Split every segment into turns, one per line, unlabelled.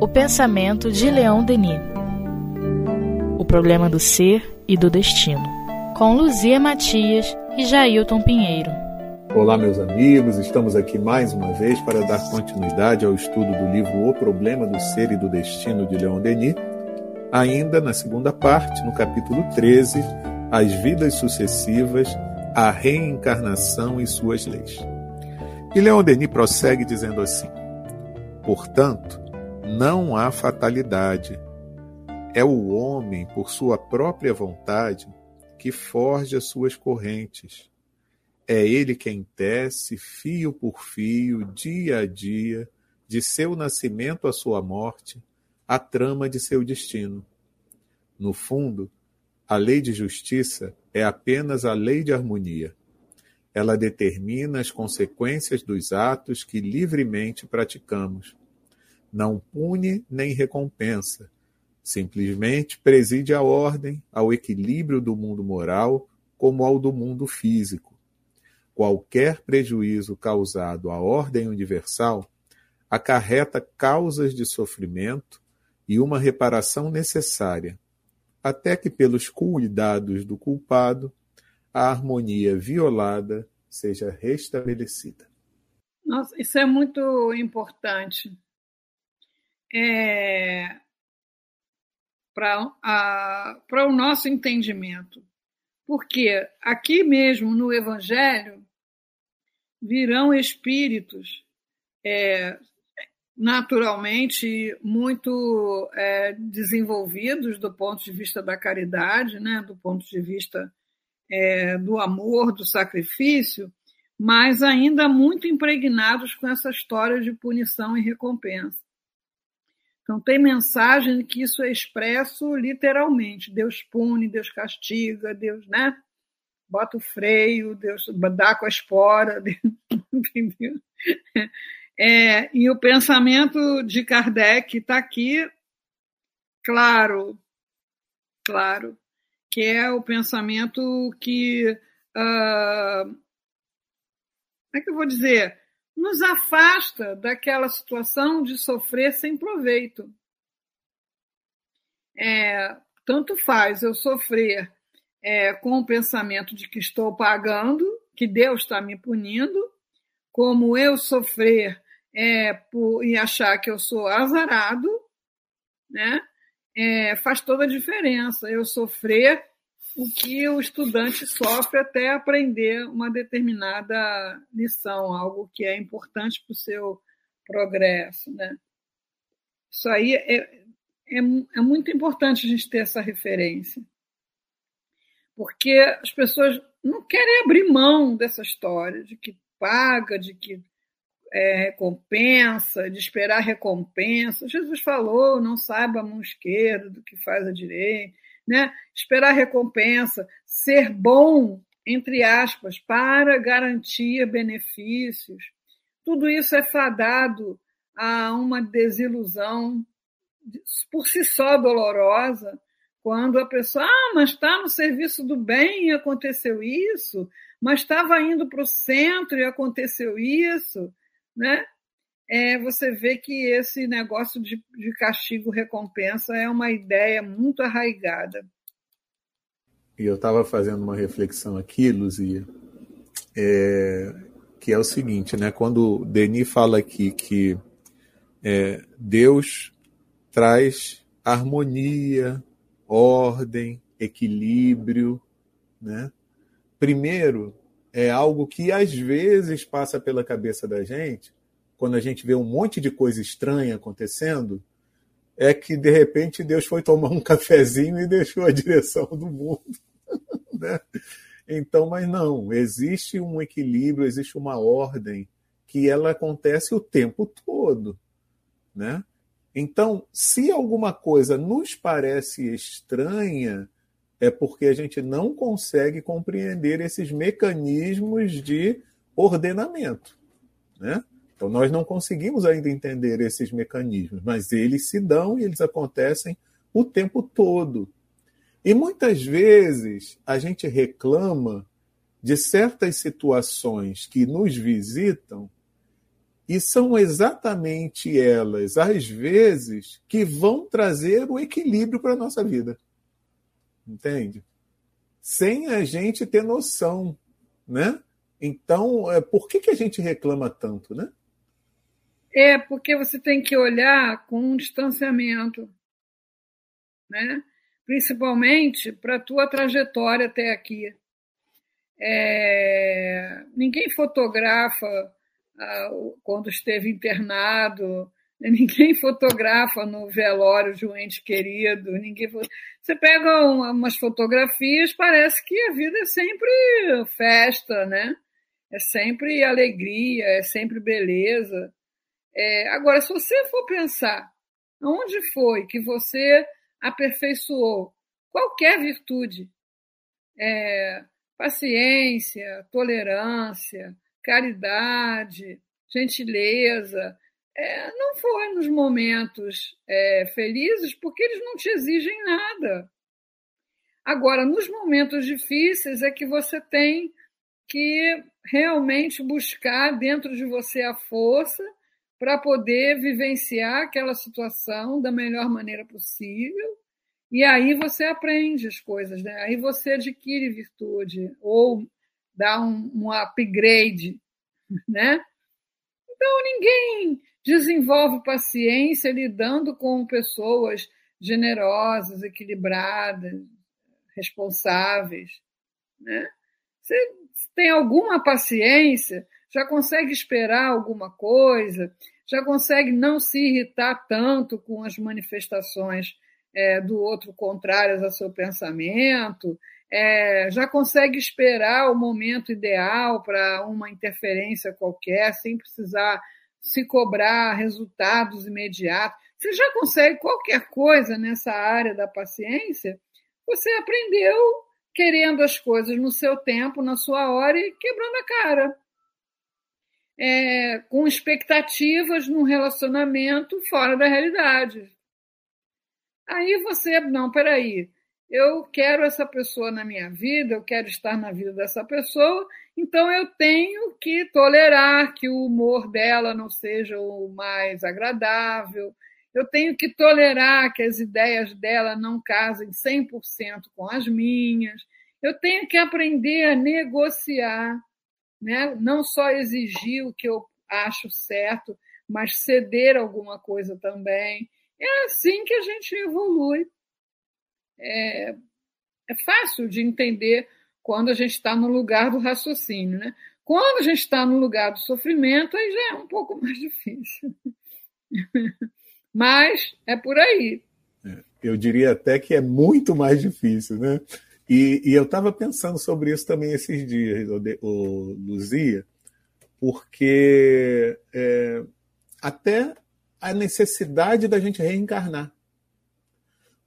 O pensamento de Leão Denis. O problema do ser e do destino. Com Luzia Matias e Jailton Pinheiro.
Olá, meus amigos, estamos aqui mais uma vez para dar continuidade ao estudo do livro O Problema do Ser e do Destino de Leon Denis, ainda na segunda parte, no capítulo 13, As Vidas Sucessivas, a Reencarnação e Suas Leis. E Leon Denis prossegue dizendo assim: Portanto, não há fatalidade. É o homem, por sua própria vontade, que forja suas correntes é ele quem tece, fio por fio, dia a dia, de seu nascimento à sua morte, a trama de seu destino. No fundo, a lei de justiça é apenas a lei de harmonia. Ela determina as consequências dos atos que livremente praticamos. Não pune nem recompensa, simplesmente preside a ordem, ao equilíbrio do mundo moral como ao do mundo físico qualquer prejuízo causado à ordem universal acarreta causas de sofrimento e uma reparação necessária, até que, pelos cuidados do culpado, a harmonia violada seja restabelecida.
Nossa, isso é muito importante. É, para o nosso entendimento. Porque aqui mesmo no Evangelho, virão espíritos é, naturalmente muito é, desenvolvidos do ponto de vista da caridade, né, do ponto de vista é, do amor, do sacrifício, mas ainda muito impregnados com essa história de punição e recompensa. Então, tem mensagem que isso é expresso literalmente: Deus pune, Deus castiga, Deus, né? bota o freio, Deus dá com a espora, entendeu? É, e o pensamento de Kardec está aqui, claro, claro, que é o pensamento que, uh, como é que eu vou dizer, nos afasta daquela situação de sofrer sem proveito. É, tanto faz eu sofrer é, com o pensamento de que estou pagando, que Deus está me punindo, como eu sofrer é, por, e achar que eu sou azarado, né? É, faz toda a diferença. Eu sofrer o que o estudante sofre até aprender uma determinada lição, algo que é importante para o seu progresso, né? Isso aí é, é, é muito importante a gente ter essa referência porque as pessoas não querem abrir mão dessa história de que paga, de que é, recompensa, de esperar recompensa. Jesus falou: não saiba a mão esquerda do que faz a direita, né? Esperar recompensa, ser bom, entre aspas, para garantir benefícios. Tudo isso é fadado a uma desilusão por si só dolorosa, quando a pessoa, ah, mas está no serviço do bem e aconteceu isso, mas estava indo para o centro e aconteceu isso, né? É, você vê que esse negócio de, de castigo-recompensa é uma ideia muito arraigada.
E eu estava fazendo uma reflexão aqui, Luzia, é, que é o seguinte, né? Quando Denis fala aqui que é, Deus traz harmonia, ordem, equilíbrio, né? Primeiro, é algo que às vezes passa pela cabeça da gente, quando a gente vê um monte de coisa estranha acontecendo, é que de repente Deus foi tomar um cafezinho e deixou a direção do mundo. né? Então, mas não, existe um equilíbrio, existe uma ordem que ela acontece o tempo todo, né? Então, se alguma coisa nos parece estranha, é porque a gente não consegue compreender esses mecanismos de ordenamento. Né? Então, nós não conseguimos ainda entender esses mecanismos, mas eles se dão e eles acontecem o tempo todo. E muitas vezes a gente reclama de certas situações que nos visitam E são exatamente elas, às vezes, que vão trazer o equilíbrio para a nossa vida. Entende? Sem a gente ter noção, né? Então, é, por que, que a gente reclama tanto, né?
É porque você tem que olhar com um distanciamento, né? Principalmente para a tua trajetória até aqui. É... Ninguém fotografa ah, quando esteve internado, ninguém fotografa no velório de um ente querido, ninguém. Você pega umas fotografias, parece que a vida é sempre festa, né? É sempre alegria, é sempre beleza. É, agora, se você for pensar onde foi que você aperfeiçoou qualquer virtude, é, paciência, tolerância, caridade, gentileza, é, não foi nos momentos é, felizes porque eles não te exigem nada. Agora, nos momentos difíceis é que você tem que realmente buscar dentro de você a força para poder vivenciar aquela situação da melhor maneira possível. E aí você aprende as coisas, né? aí você adquire virtude ou dá um, um upgrade, né? Então ninguém desenvolve paciência lidando com pessoas generosas, equilibradas, responsáveis, né? Você tem alguma paciência, já consegue esperar alguma coisa, já consegue não se irritar tanto com as manifestações é, do outro contrárias ao seu pensamento, é, já consegue esperar o momento ideal para uma interferência qualquer, sem precisar se cobrar resultados imediatos. Você já consegue qualquer coisa nessa área da paciência, você aprendeu querendo as coisas no seu tempo, na sua hora e quebrando a cara é, com expectativas num relacionamento fora da realidade. Aí você, não, peraí, eu quero essa pessoa na minha vida, eu quero estar na vida dessa pessoa, então eu tenho que tolerar que o humor dela não seja o mais agradável, eu tenho que tolerar que as ideias dela não casem 100% com as minhas, eu tenho que aprender a negociar né? não só exigir o que eu acho certo, mas ceder alguma coisa também. É assim que a gente evolui. É, é fácil de entender quando a gente está no lugar do raciocínio. Né? Quando a gente está no lugar do sofrimento, aí já é um pouco mais difícil. Mas é por aí.
É, eu diria até que é muito mais difícil, né? E, e eu estava pensando sobre isso também esses dias, o, Luzia, porque é, até a necessidade da gente reencarnar.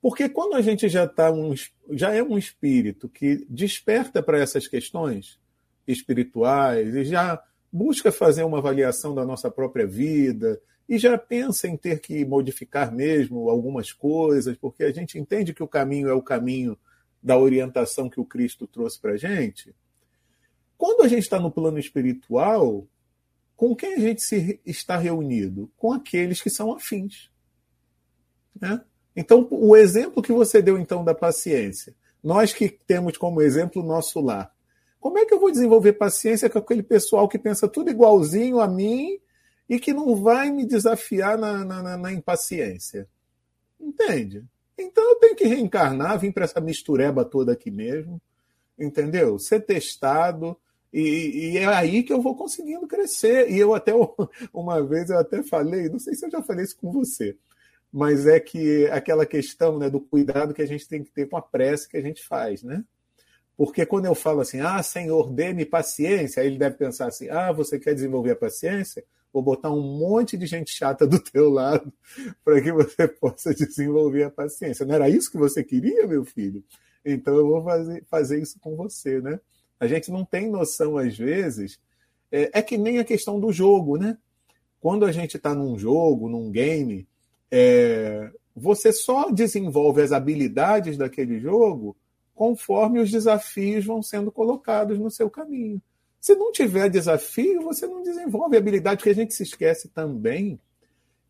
Porque quando a gente já, tá um, já é um espírito que desperta para essas questões espirituais e já busca fazer uma avaliação da nossa própria vida e já pensa em ter que modificar mesmo algumas coisas, porque a gente entende que o caminho é o caminho da orientação que o Cristo trouxe para a gente, quando a gente está no plano espiritual, com quem a gente se está reunido? Com aqueles que são afins. Né? Então, o exemplo que você deu então da paciência, nós que temos como exemplo o nosso lar, como é que eu vou desenvolver paciência com aquele pessoal que pensa tudo igualzinho a mim e que não vai me desafiar na, na, na impaciência? Entende? Então eu tenho que reencarnar, vir para essa mistureba toda aqui mesmo, entendeu? Ser testado, e, e, é aí que eu vou conseguindo crescer. E eu até, uma vez, eu até falei, não sei se eu já falei isso com você, mas é que aquela questão né, do cuidado que a gente tem que ter com a prece que a gente faz, né? Porque quando eu falo assim, ah, Senhor, dê-me paciência, aí ele deve pensar assim, ah, você quer desenvolver a paciência? vou botar um monte de gente chata do teu lado para que você possa desenvolver a paciência. Não era isso que você queria, meu filho? Então eu vou fazer, fazer isso com você, né? A gente não tem noção, às vezes, é, é que nem a questão do jogo, né? Quando a gente está num jogo, num game, é, você só desenvolve as habilidades daquele jogo conforme os desafios vão sendo colocados no seu caminho. Se não tiver desafio, você não desenvolve habilidade, porque a gente se esquece também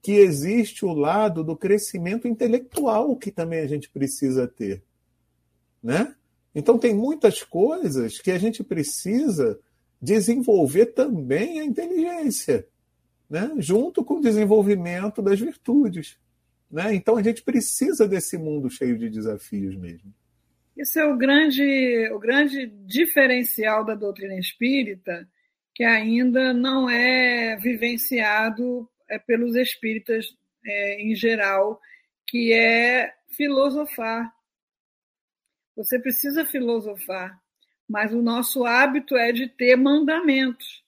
que existe o lado do crescimento intelectual que também a gente precisa ter, né? Então tem muitas coisas que a gente precisa desenvolver também a inteligência, né? Junto com o desenvolvimento das virtudes, né? Então a gente precisa desse mundo cheio de desafios mesmo.
Esse é o grande, o grande diferencial da doutrina espírita, que ainda não é vivenciado é, pelos espíritas é, em geral, que é filosofar. Você precisa filosofar, mas o nosso hábito é de ter mandamentos,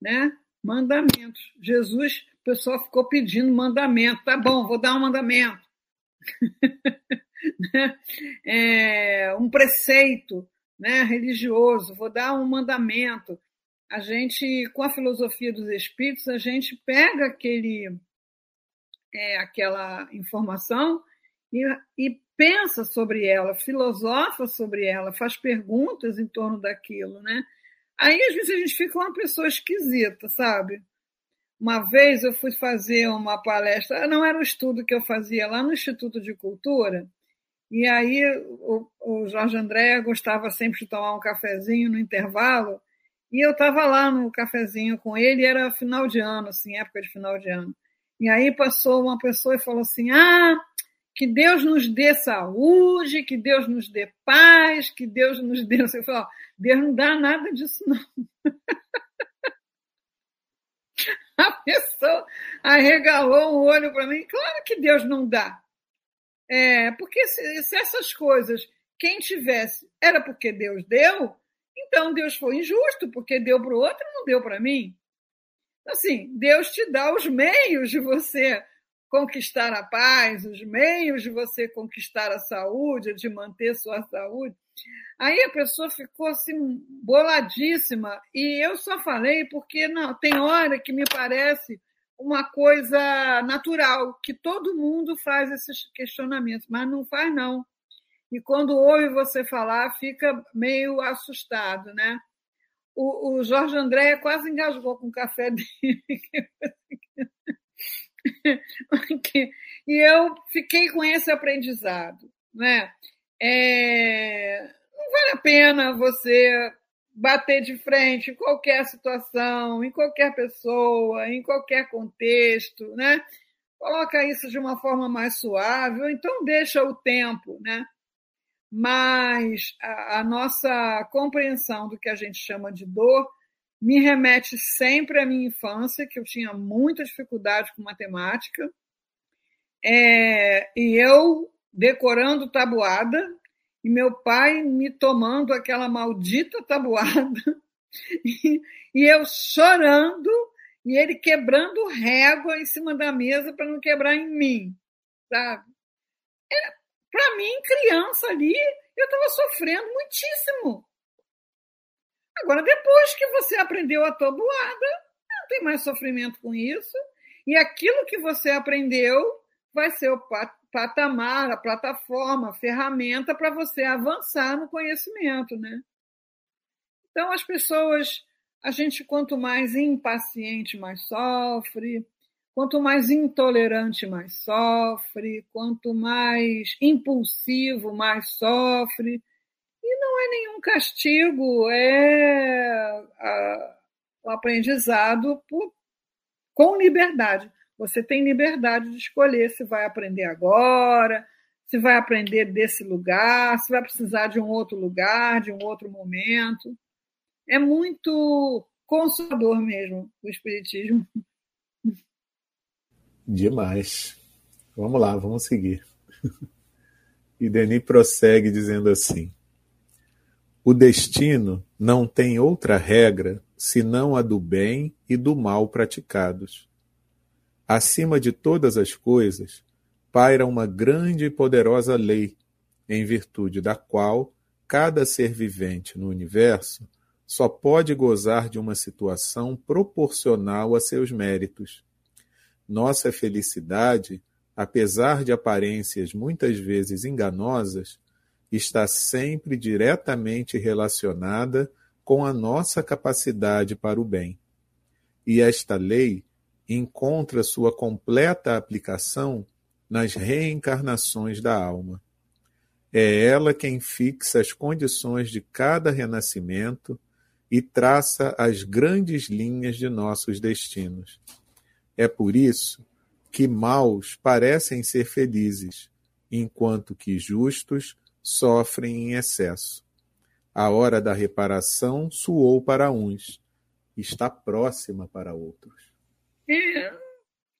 né? Mandamentos. Jesus, o pessoal ficou pedindo mandamento. Tá bom, vou dar um mandamento. Né? é, um preceito né, religioso, vou dar um mandamento. A gente, com a filosofia dos espíritos, a gente pega aquele, é, aquela informação e, e pensa sobre ela, filosofa sobre ela, faz perguntas em torno daquilo, né? Aí, às vezes, a gente fica uma pessoa esquisita, sabe? Uma vez eu fui fazer uma palestra, não era um estudo que eu fazia lá no Instituto de Cultura, e aí o, o Jorge André gostava sempre de tomar um cafezinho no intervalo, e eu estava lá no cafezinho com ele, era final de ano, assim, época de final de ano. E aí passou uma pessoa e falou assim: Ah, que Deus nos dê saúde, que Deus nos dê paz, que Deus nos dê. Eu falei: Deus não dá nada disso, não. A pessoa arregalou o olho para mim. Claro que Deus não dá. É, porque se, se essas coisas, quem tivesse, era porque Deus deu, então Deus foi injusto, porque deu para o outro e não deu para mim. Assim, Deus te dá os meios de você conquistar a paz, os meios de você conquistar a saúde, de manter sua saúde. Aí a pessoa ficou assim boladíssima e eu só falei porque não tem hora que me parece uma coisa natural, que todo mundo faz esses questionamentos, mas não faz, não. E quando ouve você falar, fica meio assustado, né? O, o Jorge André quase engasgou com o café dele. e eu fiquei com esse aprendizado, né? É, não vale a pena você bater de frente em qualquer situação, em qualquer pessoa, em qualquer contexto, né? Coloca isso de uma forma mais suave, ou então deixa o tempo, né? Mas a, a nossa compreensão do que a gente chama de dor me remete sempre à minha infância, que eu tinha muita dificuldade com matemática, é, e eu decorando tabuada, e meu pai me tomando aquela maldita tabuada, e, e eu chorando, e ele quebrando régua em cima da mesa para não quebrar em mim, sabe? Para mim, criança ali, eu estava sofrendo muitíssimo. Agora, depois que você aprendeu a tabuada, não tem mais sofrimento com isso, e aquilo que você aprendeu vai ser o patamar, a plataforma, a ferramenta para você avançar no conhecimento, né? Então as pessoas, a gente quanto mais impaciente mais sofre, quanto mais intolerante mais sofre, quanto mais impulsivo mais sofre. E não é nenhum castigo, é o aprendizado por, com liberdade. Você tem liberdade de escolher se vai aprender agora, se vai aprender desse lugar, se vai precisar de um outro lugar, de um outro momento. É muito consolador mesmo o Espiritismo.
Demais. Vamos lá, vamos seguir. E Denis prossegue dizendo assim: O destino não tem outra regra senão a do bem e do mal praticados. Acima de todas as coisas, paira uma grande e poderosa lei, em virtude da qual cada ser vivente no universo só pode gozar de uma situação proporcional a seus méritos. Nossa felicidade, apesar de aparências muitas vezes enganosas, está sempre diretamente relacionada com a nossa capacidade para o bem. E esta lei encontra sua completa aplicação nas reencarnações da alma. É ela quem fixa as condições de cada renascimento e traça as grandes linhas de nossos destinos. É por isso que maus parecem ser felizes, enquanto que justos sofrem em excesso. A hora da reparação suou para uns, está próxima para outros.
É,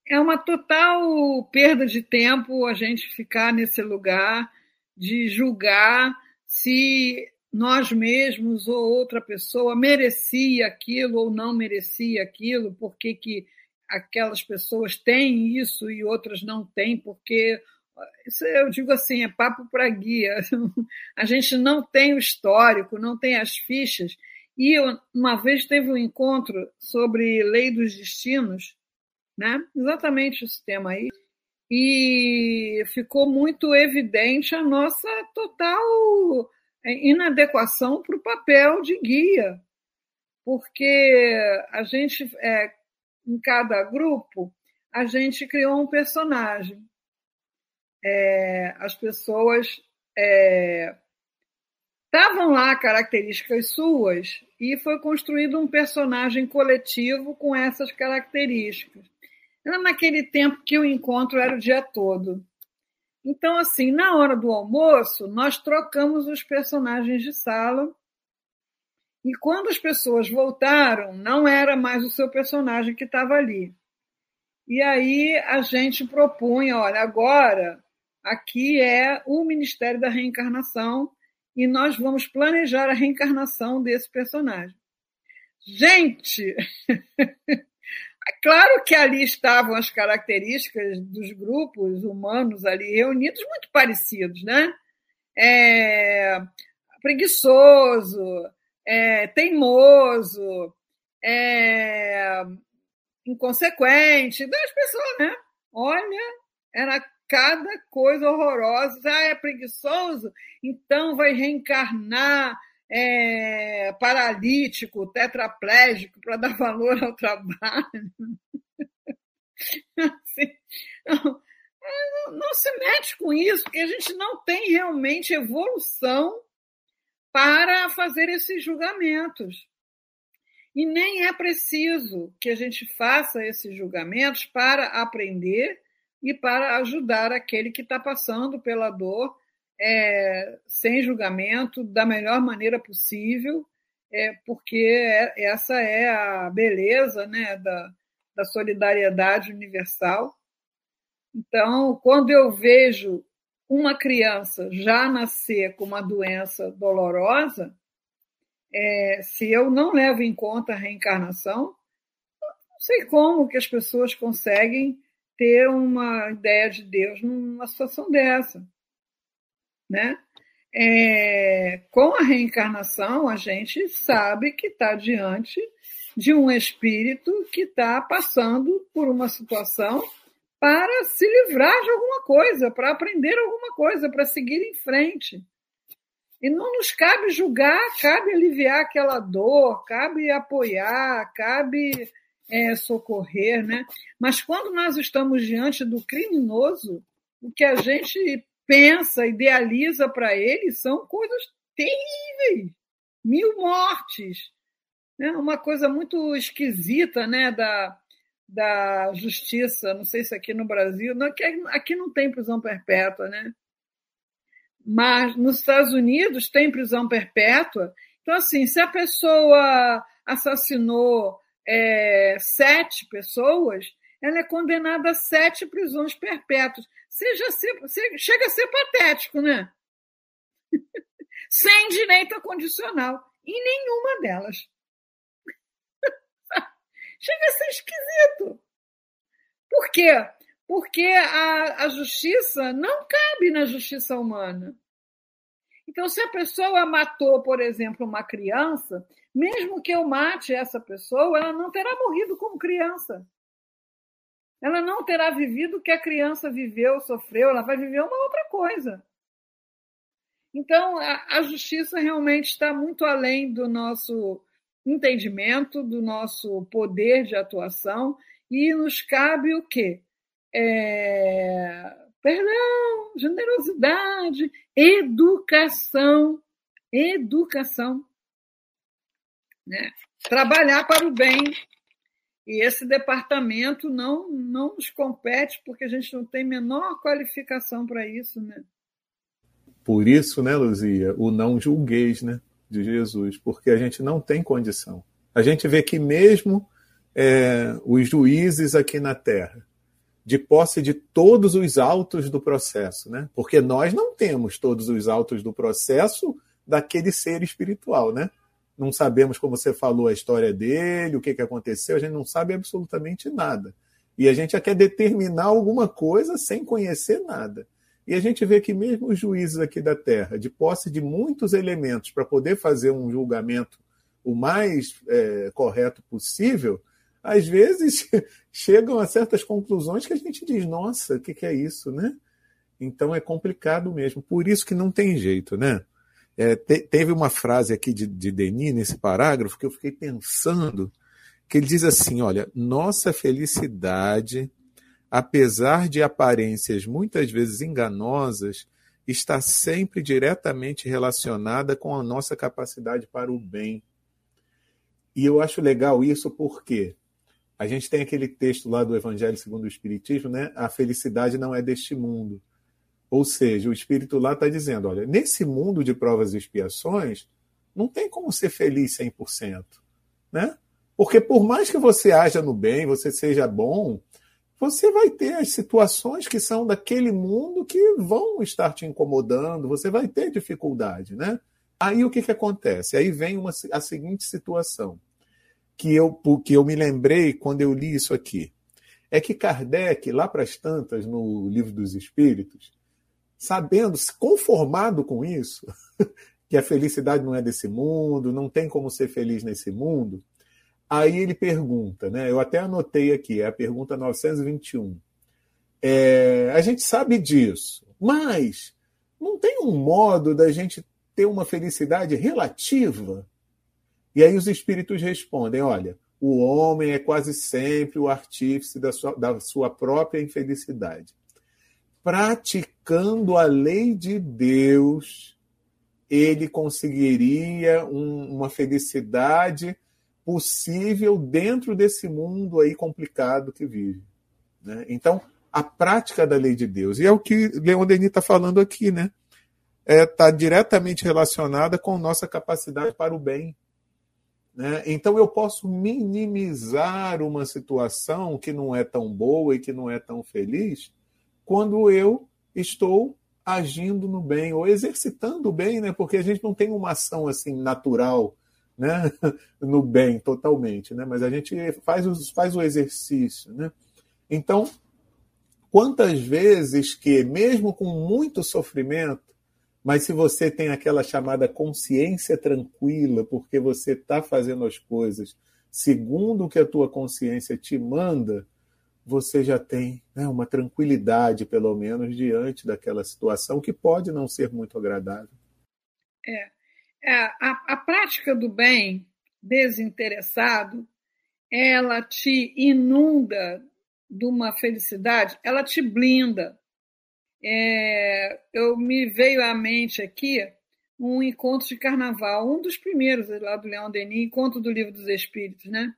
é uma total perda de tempo a gente ficar nesse lugar de julgar se nós mesmos ou outra pessoa merecia aquilo ou não merecia aquilo, por que, que aquelas pessoas têm isso e outras não têm, porque isso eu digo assim, é papo para guia. A gente não tem o histórico, não tem as fichas. E eu, uma vez teve um encontro sobre lei dos destinos, né? exatamente esse tema aí, e ficou muito evidente a nossa total é, inadequação para o papel de guia, porque a gente, é, em cada grupo, a gente criou um personagem. É, as pessoas estavam é, lá características suas e foi construído um personagem coletivo com essas características. Era naquele tempo que o encontro era o dia todo. Então, assim, na hora do almoço, nós trocamos os personagens de sala. E quando as pessoas voltaram, não era mais o seu personagem que estava ali. E aí a gente propunha: olha, agora aqui é o Ministério da Reencarnação e nós vamos planejar a reencarnação desse personagem. Gente, É claro que ali estavam as características dos grupos humanos ali reunidos muito parecidos, né? É, preguiçoso, é, teimoso, é, inconsequente, das pessoas, né? Olha, era cada coisa horrorosa. Ah, é preguiçoso? Então vai reencarnar é, paralítico, tetraplégico, para dar valor ao trabalho. Assim, não, não se mete com isso, porque a gente não tem realmente evolução para fazer esses julgamentos. E nem é preciso que a gente faça esses julgamentos para aprender e para ajudar aquele que está passando pela dor é, sem julgamento, da melhor maneira possível, é, porque é, essa é a beleza né, da, da solidariedade universal. Então, quando eu vejo uma criança já nascer com uma doença dolorosa, é, se eu não levo em conta a reencarnação, não sei como que as pessoas conseguem ter uma ideia de Deus numa situação dessa né? É, com a reencarnação, a gente sabe que está diante de um espírito que está passando por uma situação para se livrar de alguma coisa, para aprender alguma coisa, para seguir em frente. E não nos cabe julgar, cabe aliviar aquela dor, cabe apoiar, cabe é, socorrer, né? Mas quando nós estamos diante do criminoso, o que a gente pensa, idealiza para ele são coisas terríveis. Mil mortes. Né? Uma coisa muito esquisita né? da, da justiça. Não sei se aqui no Brasil. Não, aqui, aqui não tem prisão perpétua, né? Mas nos Estados Unidos tem prisão perpétua. Então, assim, se a pessoa assassinou é, sete pessoas, ela é condenada a sete prisões perpétuas. Seja chega a ser patético, né? Sem direito a condicional. Em nenhuma delas. chega a ser esquisito. Por quê? Porque a, a justiça não cabe na justiça humana. Então, se a pessoa matou, por exemplo, uma criança, mesmo que eu mate essa pessoa, ela não terá morrido como criança. Ela não terá vivido o que a criança viveu, sofreu, ela vai viver uma outra coisa. Então, a, a justiça realmente está muito além do nosso entendimento, do nosso poder de atuação, e nos cabe o quê? É, perdão, generosidade, educação, educação, né? trabalhar para o bem. E esse departamento não, não nos compete porque a gente não tem menor qualificação para isso, né?
Por isso, né, Luzia, o não julgueis, né, de Jesus, porque a gente não tem condição. A gente vê que mesmo é, os juízes aqui na Terra, de posse de todos os autos do processo, né? Porque nós não temos todos os autos do processo daquele ser espiritual, né? Não sabemos, como você falou, a história dele, o que, que aconteceu, a gente não sabe absolutamente nada. E a gente já quer determinar alguma coisa sem conhecer nada. E a gente vê que mesmo os juízes aqui da Terra, de posse de muitos elementos para poder fazer um julgamento o mais é, correto possível, às vezes chegam a certas conclusões que a gente diz, nossa, o que, que, é isso, né? Então é complicado mesmo. Por isso que não tem jeito, né? É, te, teve uma frase aqui de, de Denis nesse parágrafo que eu fiquei pensando, que ele diz assim: olha, nossa felicidade, apesar de aparências muitas vezes enganosas, está sempre diretamente relacionada com a nossa capacidade para o bem. E eu acho legal isso porque a gente tem aquele texto lá do Evangelho segundo o Espiritismo, né? A felicidade não é deste mundo. Ou seja, o Espírito lá está dizendo: olha, nesse mundo de provas e expiações, não tem como ser feliz 100%. Né? Porque por mais que você haja no bem, você seja bom, você vai ter as situações que são daquele mundo que vão estar te incomodando, você vai ter dificuldade. Né? Aí o que, que acontece? Aí vem uma, a seguinte situação que eu, que eu me lembrei quando eu li isso aqui. É que Kardec, lá para as tantas, no Livro dos Espíritos, sabendo, conformado com isso, que a felicidade não é desse mundo, não tem como ser feliz nesse mundo, aí ele pergunta, né? Eu até anotei aqui, é a pergunta 921. É, a gente sabe disso, mas não tem um modo da gente ter uma felicidade relativa? E aí os espíritos respondem: olha, o homem é quase sempre o artífice da sua, da sua própria infelicidade. Praticando a lei de Deus, ele conseguiria um, uma felicidade possível dentro desse mundo aí complicado que vive. Né? Então, a prática da lei de Deus, e é o que Leon Denis está falando aqui, né? Está é, tá diretamente relacionada com nossa capacidade para o bem. Né? Então eu posso minimizar uma situação que não é tão boa e que não é tão feliz quando eu estou agindo no bem ou exercitando o bem, né? Porque a gente não tem uma ação assim natural, né? no bem totalmente, né? Mas a gente faz, faz o exercício, né? Então, quantas vezes que mesmo com muito sofrimento mas se você tem aquela chamada consciência tranquila, porque você está fazendo as coisas segundo o que a tua consciência te manda, você já tem né, uma tranquilidade, pelo menos, diante daquela situação que pode não ser muito agradável.
É, é a, a prática do bem desinteressado, ela te inunda de uma felicidade, ela te blinda é, eu me veio à mente aqui um encontro de carnaval, um dos primeiros lá do Leão Denis, encontro do Livro dos Espíritos, né?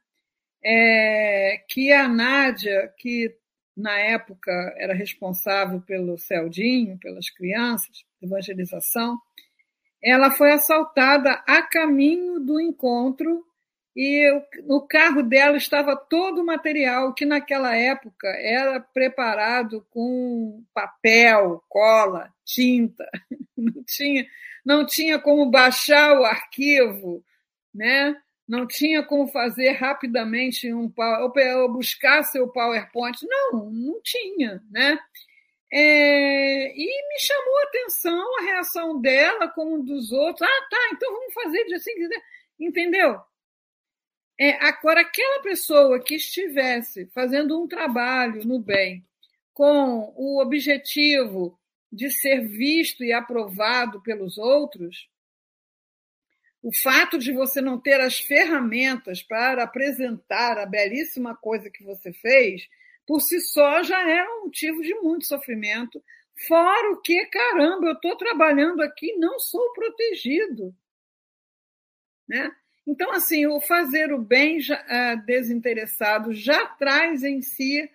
É, que a Nádia, que na época era responsável pelo Celdinho, pelas crianças, evangelização, ela foi assaltada a caminho do encontro e no carro dela estava todo o material que naquela época era preparado com papel, cola, tinta, não tinha, não tinha como baixar o arquivo, né? não tinha como fazer rapidamente um ou buscar seu PowerPoint, não, não tinha, né? É, e me chamou a atenção a reação dela como dos outros. Ah, tá, então vamos fazer de assim, entendeu? É, agora, aquela pessoa que estivesse fazendo um trabalho no bem com o objetivo de ser visto e aprovado pelos outros, o fato de você não ter as ferramentas para apresentar a belíssima coisa que você fez, por si só já é um motivo de muito sofrimento. Fora o que, caramba, eu estou trabalhando aqui, não sou protegido. Né? Então, assim, o fazer o bem já, uh, desinteressado já traz em si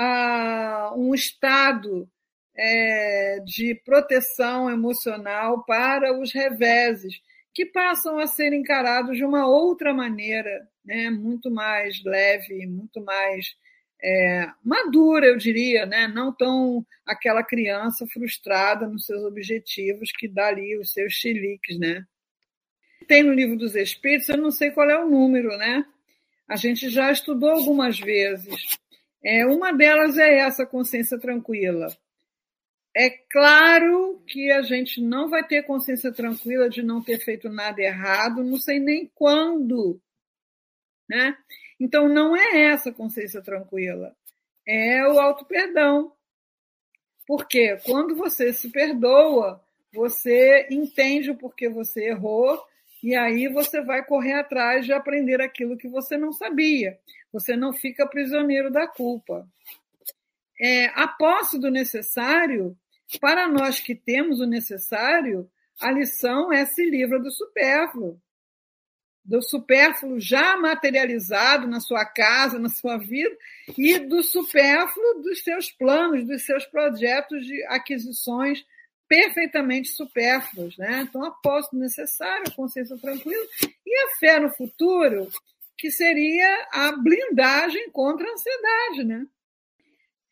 uh, um estado é, de proteção emocional para os reveses, que passam a ser encarados de uma outra maneira, né? muito mais leve, muito mais é, madura, eu diria, né? não tão aquela criança frustrada nos seus objetivos que dá ali os seus chiliques, né? Tem no livro dos Espíritos, eu não sei qual é o número, né? A gente já estudou algumas vezes. É, uma delas é essa consciência tranquila. É claro que a gente não vai ter consciência tranquila de não ter feito nada errado, não sei nem quando, né? Então não é essa consciência tranquila, é o auto perdão. Porque quando você se perdoa, você entende o porquê você errou e aí você vai correr atrás de aprender aquilo que você não sabia. Você não fica prisioneiro da culpa. É, a posse do necessário, para nós que temos o necessário, a lição é se livra do supérfluo. Do supérfluo já materializado na sua casa, na sua vida, e do supérfluo dos seus planos, dos seus projetos de aquisições perfeitamente supérfluos. Né? Então, aposto necessário, a consciência tranquila e a fé no futuro, que seria a blindagem contra a ansiedade. Né?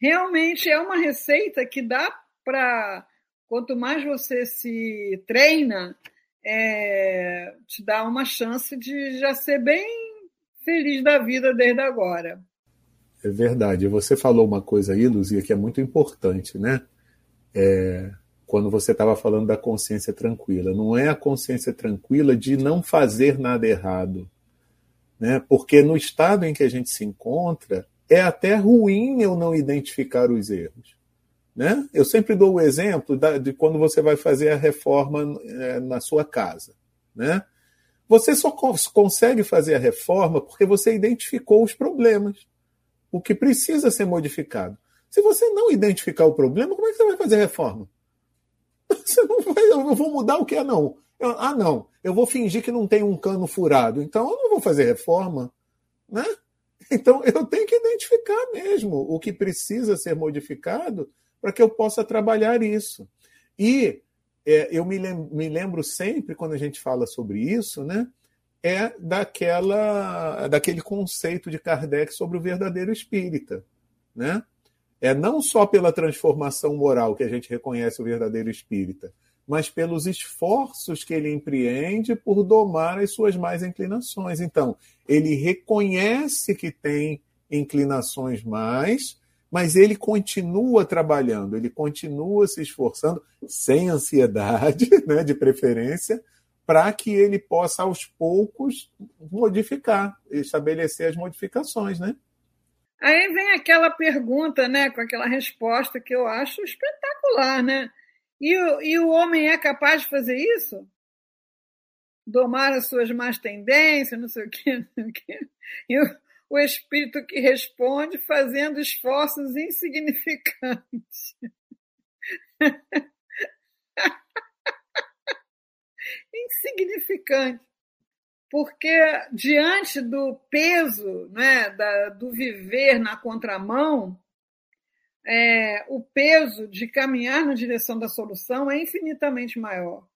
Realmente é uma receita que dá para, quanto mais você se treina, é, te dá uma chance de já ser bem feliz da vida desde agora.
É verdade. Você falou uma coisa aí, Luzia, que é muito importante, né? É, quando você estava falando da consciência tranquila. Não é a consciência tranquila de não fazer nada errado. Né? Porque no estado em que a gente se encontra, é até ruim eu não identificar os erros. Né? Eu sempre dou o exemplo de quando você vai fazer a reforma é, na sua casa. Né? Você só consegue fazer a reforma porque você identificou os problemas, o que precisa ser modificado. Se você não identificar o problema, como é que você vai fazer a reforma? Você não vai, eu não vou mudar o que é, não. Eu, ah, não, eu vou fingir que não tem um cano furado, então eu não vou fazer reforma. Né? Então eu tenho que identificar mesmo o que precisa ser modificado para que eu possa trabalhar isso. E é, eu me lembro, me lembro sempre, quando a gente fala sobre isso, né, é daquela, daquele conceito de Kardec sobre o verdadeiro espírita. Né? É não só pela transformação moral que a gente reconhece o verdadeiro espírita, mas pelos esforços que ele empreende por domar as suas mais inclinações. Então, ele reconhece que tem inclinações mais, mas ele continua trabalhando, ele continua se esforçando, sem ansiedade, né, de preferência, para que ele possa, aos poucos, modificar, estabelecer as modificações, né?
Aí vem aquela pergunta, né, com aquela resposta que eu acho espetacular, né? E o, e o homem é capaz de fazer isso? Domar as suas más tendências, não sei o quê, não sei o quê. E o, o espírito que responde fazendo esforços insignificantes. Insignificante porque diante do peso né, da, do viver na contramão, é, o peso de caminhar na direção da solução é infinitamente maior.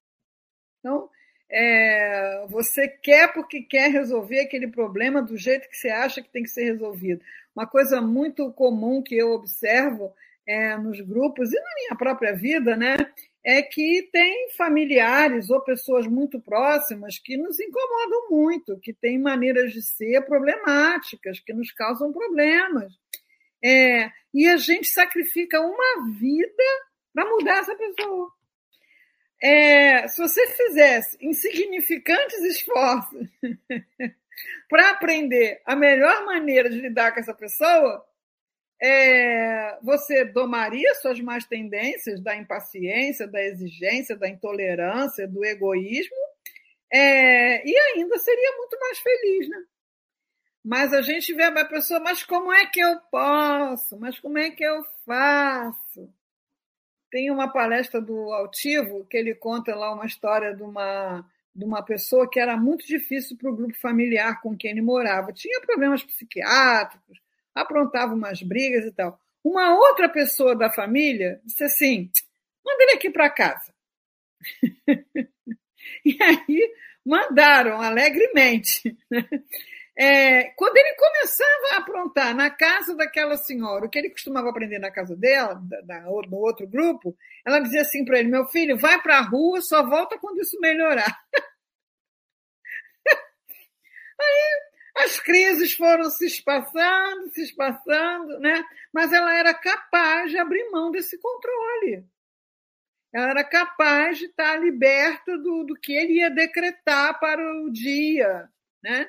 Então, é, você quer porque quer resolver aquele problema do jeito que você acha que tem que ser resolvido. Uma coisa muito comum que eu observo é, nos grupos e na minha própria vida, né, é que tem familiares ou pessoas muito próximas que nos incomodam muito, que têm maneiras de ser problemáticas, que nos causam problemas. É, e a gente sacrifica uma vida para mudar essa pessoa. É, se você fizesse insignificantes esforços para aprender a melhor maneira de lidar com essa pessoa, é, você domaria suas más tendências da impaciência, da exigência, da intolerância, do egoísmo, é, e ainda seria muito mais feliz, né? Mas a gente vê a pessoa, mas como é que eu posso? Mas como é que eu faço? Tem uma palestra do Altivo que ele conta lá uma história de uma, de uma pessoa que era muito difícil para o grupo familiar com quem ele morava. Tinha problemas psiquiátricos, aprontava umas brigas e tal. Uma outra pessoa da família disse assim: manda ele aqui para casa. e aí mandaram alegremente. Né? É, quando ele começava a aprontar na casa daquela senhora, o que ele costumava aprender na casa dela, da, da, no outro grupo, ela dizia assim para ele: Meu filho, vai para a rua, só volta quando isso melhorar. Aí as crises foram se espaçando, se espaçando, né? mas ela era capaz de abrir mão desse controle. Ela era capaz de estar liberta do, do que ele ia decretar para o dia. Né?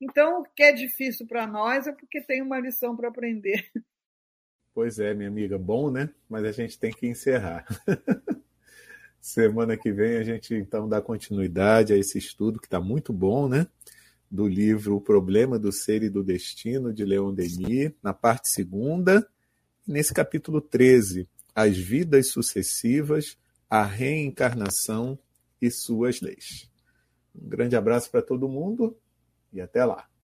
Então, o que é difícil para nós é porque tem uma lição para aprender.
Pois é, minha amiga, bom, né? Mas a gente tem que encerrar. Semana que vem a gente então dá continuidade a esse estudo que está muito bom, né? Do livro O Problema do Ser e do Destino, de Leon Denis, na parte segunda, nesse capítulo 13, As Vidas Sucessivas, a Reencarnação e Suas Leis. Um grande abraço para todo mundo e até lá.